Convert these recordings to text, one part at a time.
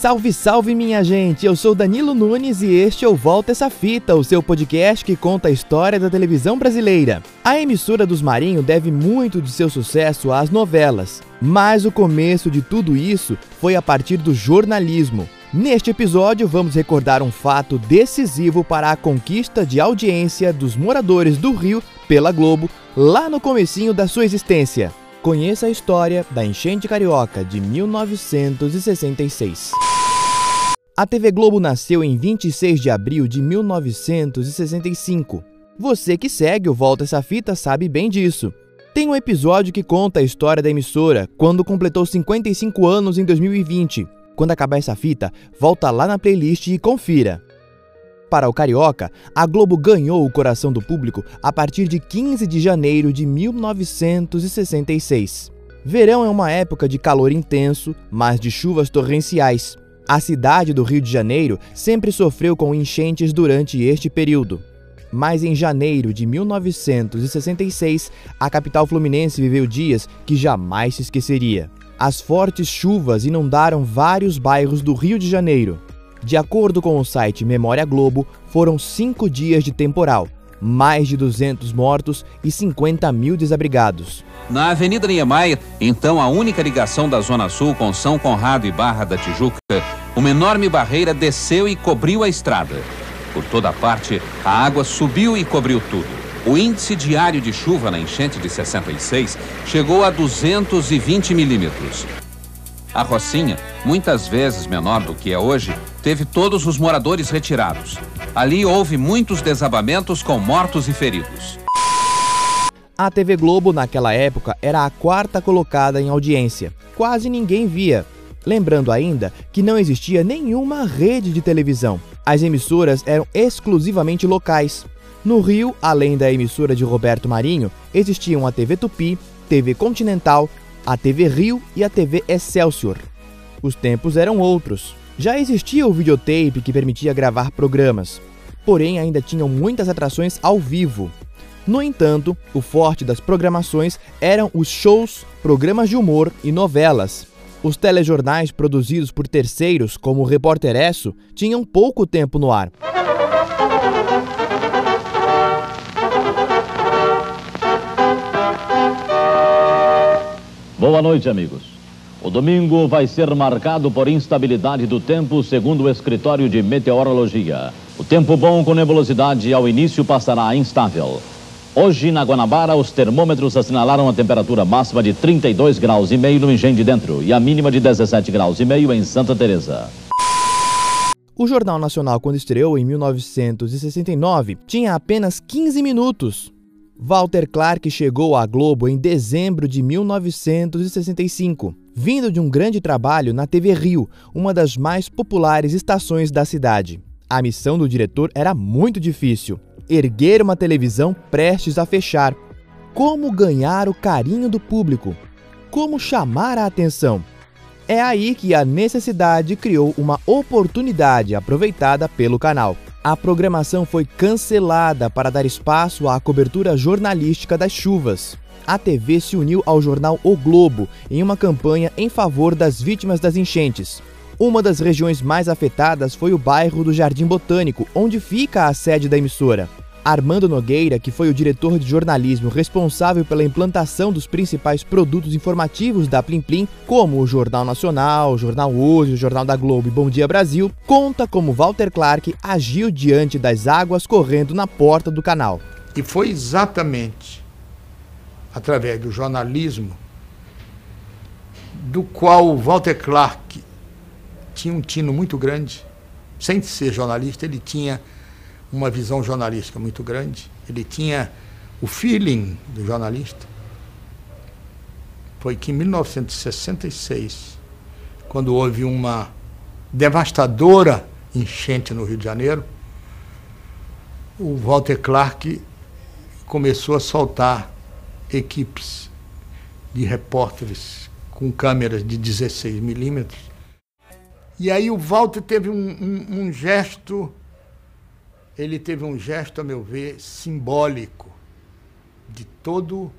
Salve, salve, minha gente! Eu sou Danilo Nunes e este é o Volta Essa Fita, o seu podcast que conta a história da televisão brasileira. A emissora dos Marinho deve muito de seu sucesso às novelas, mas o começo de tudo isso foi a partir do jornalismo. Neste episódio, vamos recordar um fato decisivo para a conquista de audiência dos moradores do Rio pela Globo lá no comecinho da sua existência. Conheça a história da enchente carioca de 1966. A TV Globo nasceu em 26 de abril de 1965. Você que segue o Volta essa fita sabe bem disso. Tem um episódio que conta a história da emissora quando completou 55 anos em 2020. Quando acabar essa fita, volta lá na playlist e confira. Para o Carioca, a Globo ganhou o coração do público a partir de 15 de janeiro de 1966. Verão é uma época de calor intenso, mas de chuvas torrenciais. A cidade do Rio de Janeiro sempre sofreu com enchentes durante este período. Mas em janeiro de 1966, a capital fluminense viveu dias que jamais se esqueceria. As fortes chuvas inundaram vários bairros do Rio de Janeiro. De acordo com o site Memória Globo, foram cinco dias de temporal, mais de 200 mortos e 50 mil desabrigados. Na Avenida Niemeyer, então a única ligação da Zona Sul com São Conrado e Barra da Tijuca, uma enorme barreira desceu e cobriu a estrada. Por toda parte, a água subiu e cobriu tudo. O índice diário de chuva na enchente de 66 chegou a 220 milímetros. A Rocinha, muitas vezes menor do que é hoje, teve todos os moradores retirados. Ali houve muitos desabamentos com mortos e feridos. A TV Globo, naquela época, era a quarta colocada em audiência. Quase ninguém via. Lembrando ainda que não existia nenhuma rede de televisão. As emissoras eram exclusivamente locais. No Rio, além da emissora de Roberto Marinho, existiam a TV Tupi, TV Continental, a TV Rio e a TV Excelsior. Os tempos eram outros. Já existia o videotape que permitia gravar programas, porém ainda tinham muitas atrações ao vivo. No entanto, o forte das programações eram os shows, programas de humor e novelas. Os telejornais produzidos por terceiros, como o Repórter Esso, tinham pouco tempo no ar. Boa noite, amigos. O domingo vai ser marcado por instabilidade do tempo, segundo o escritório de meteorologia. O tempo bom com nebulosidade ao início passará instável. Hoje, na Guanabara, os termômetros assinalaram a temperatura máxima de 32 graus e meio no Engenho de Dentro e a mínima de 17 graus e meio em Santa Teresa. O Jornal Nacional, quando estreou em 1969, tinha apenas 15 minutos. Walter Clark chegou à Globo em dezembro de 1965, vindo de um grande trabalho na TV Rio, uma das mais populares estações da cidade. A missão do diretor era muito difícil: erguer uma televisão prestes a fechar. Como ganhar o carinho do público? Como chamar a atenção? É aí que a necessidade criou uma oportunidade aproveitada pelo canal a programação foi cancelada para dar espaço à cobertura jornalística das chuvas. A TV se uniu ao jornal O Globo em uma campanha em favor das vítimas das enchentes. Uma das regiões mais afetadas foi o bairro do Jardim Botânico, onde fica a sede da emissora. Armando Nogueira, que foi o diretor de jornalismo responsável pela implantação dos principais produtos informativos da Plim Plim, como o Jornal Nacional, o Jornal Hoje, o Jornal da Globo e Bom Dia Brasil, conta como Walter Clark agiu diante das águas correndo na porta do canal. E foi exatamente através do jornalismo do qual Walter Clark tinha um tino muito grande, sem ser jornalista, ele tinha uma visão jornalística muito grande, ele tinha o feeling do jornalista. Foi que em 1966, quando houve uma devastadora enchente no Rio de Janeiro, o Walter Clark começou a soltar equipes de repórteres com câmeras de 16 milímetros. E aí o Walter teve um, um, um gesto ele teve um gesto, a meu ver, simbólico de todo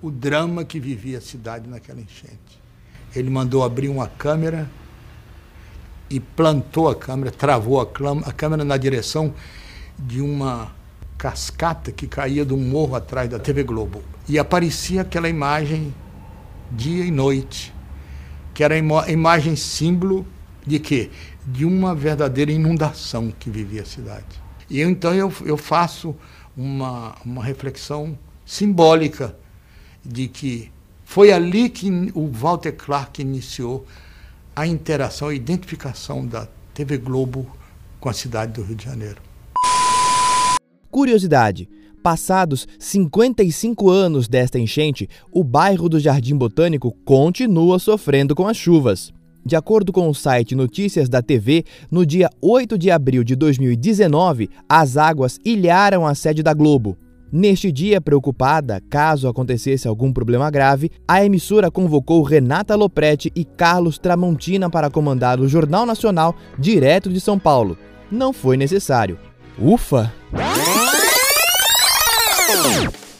o drama que vivia a cidade naquela enchente. Ele mandou abrir uma câmera e plantou a câmera, travou a, a câmera na direção de uma cascata que caía do morro atrás da TV Globo. E aparecia aquela imagem dia e noite, que era a imagem símbolo de quê? De uma verdadeira inundação que vivia a cidade. E então eu, eu faço uma, uma reflexão simbólica de que foi ali que o Walter Clark iniciou a interação, a identificação da TV Globo com a cidade do Rio de Janeiro. Curiosidade: passados 55 anos desta enchente, o bairro do Jardim Botânico continua sofrendo com as chuvas. De acordo com o site Notícias da TV, no dia 8 de abril de 2019, as águas ilharam a sede da Globo. Neste dia, preocupada, caso acontecesse algum problema grave, a emissora convocou Renata Lopretti e Carlos Tramontina para comandar o Jornal Nacional direto de São Paulo. Não foi necessário. Ufa!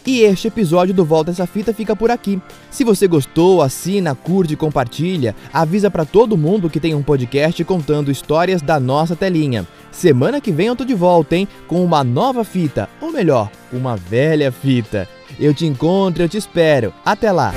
E este episódio do Volta essa fita fica por aqui. Se você gostou, assina, curte compartilha. Avisa para todo mundo que tem um podcast contando histórias da nossa telinha. Semana que vem eu tô de volta, hein? Com uma nova fita, ou melhor, uma velha fita. Eu te encontro, eu te espero. Até lá.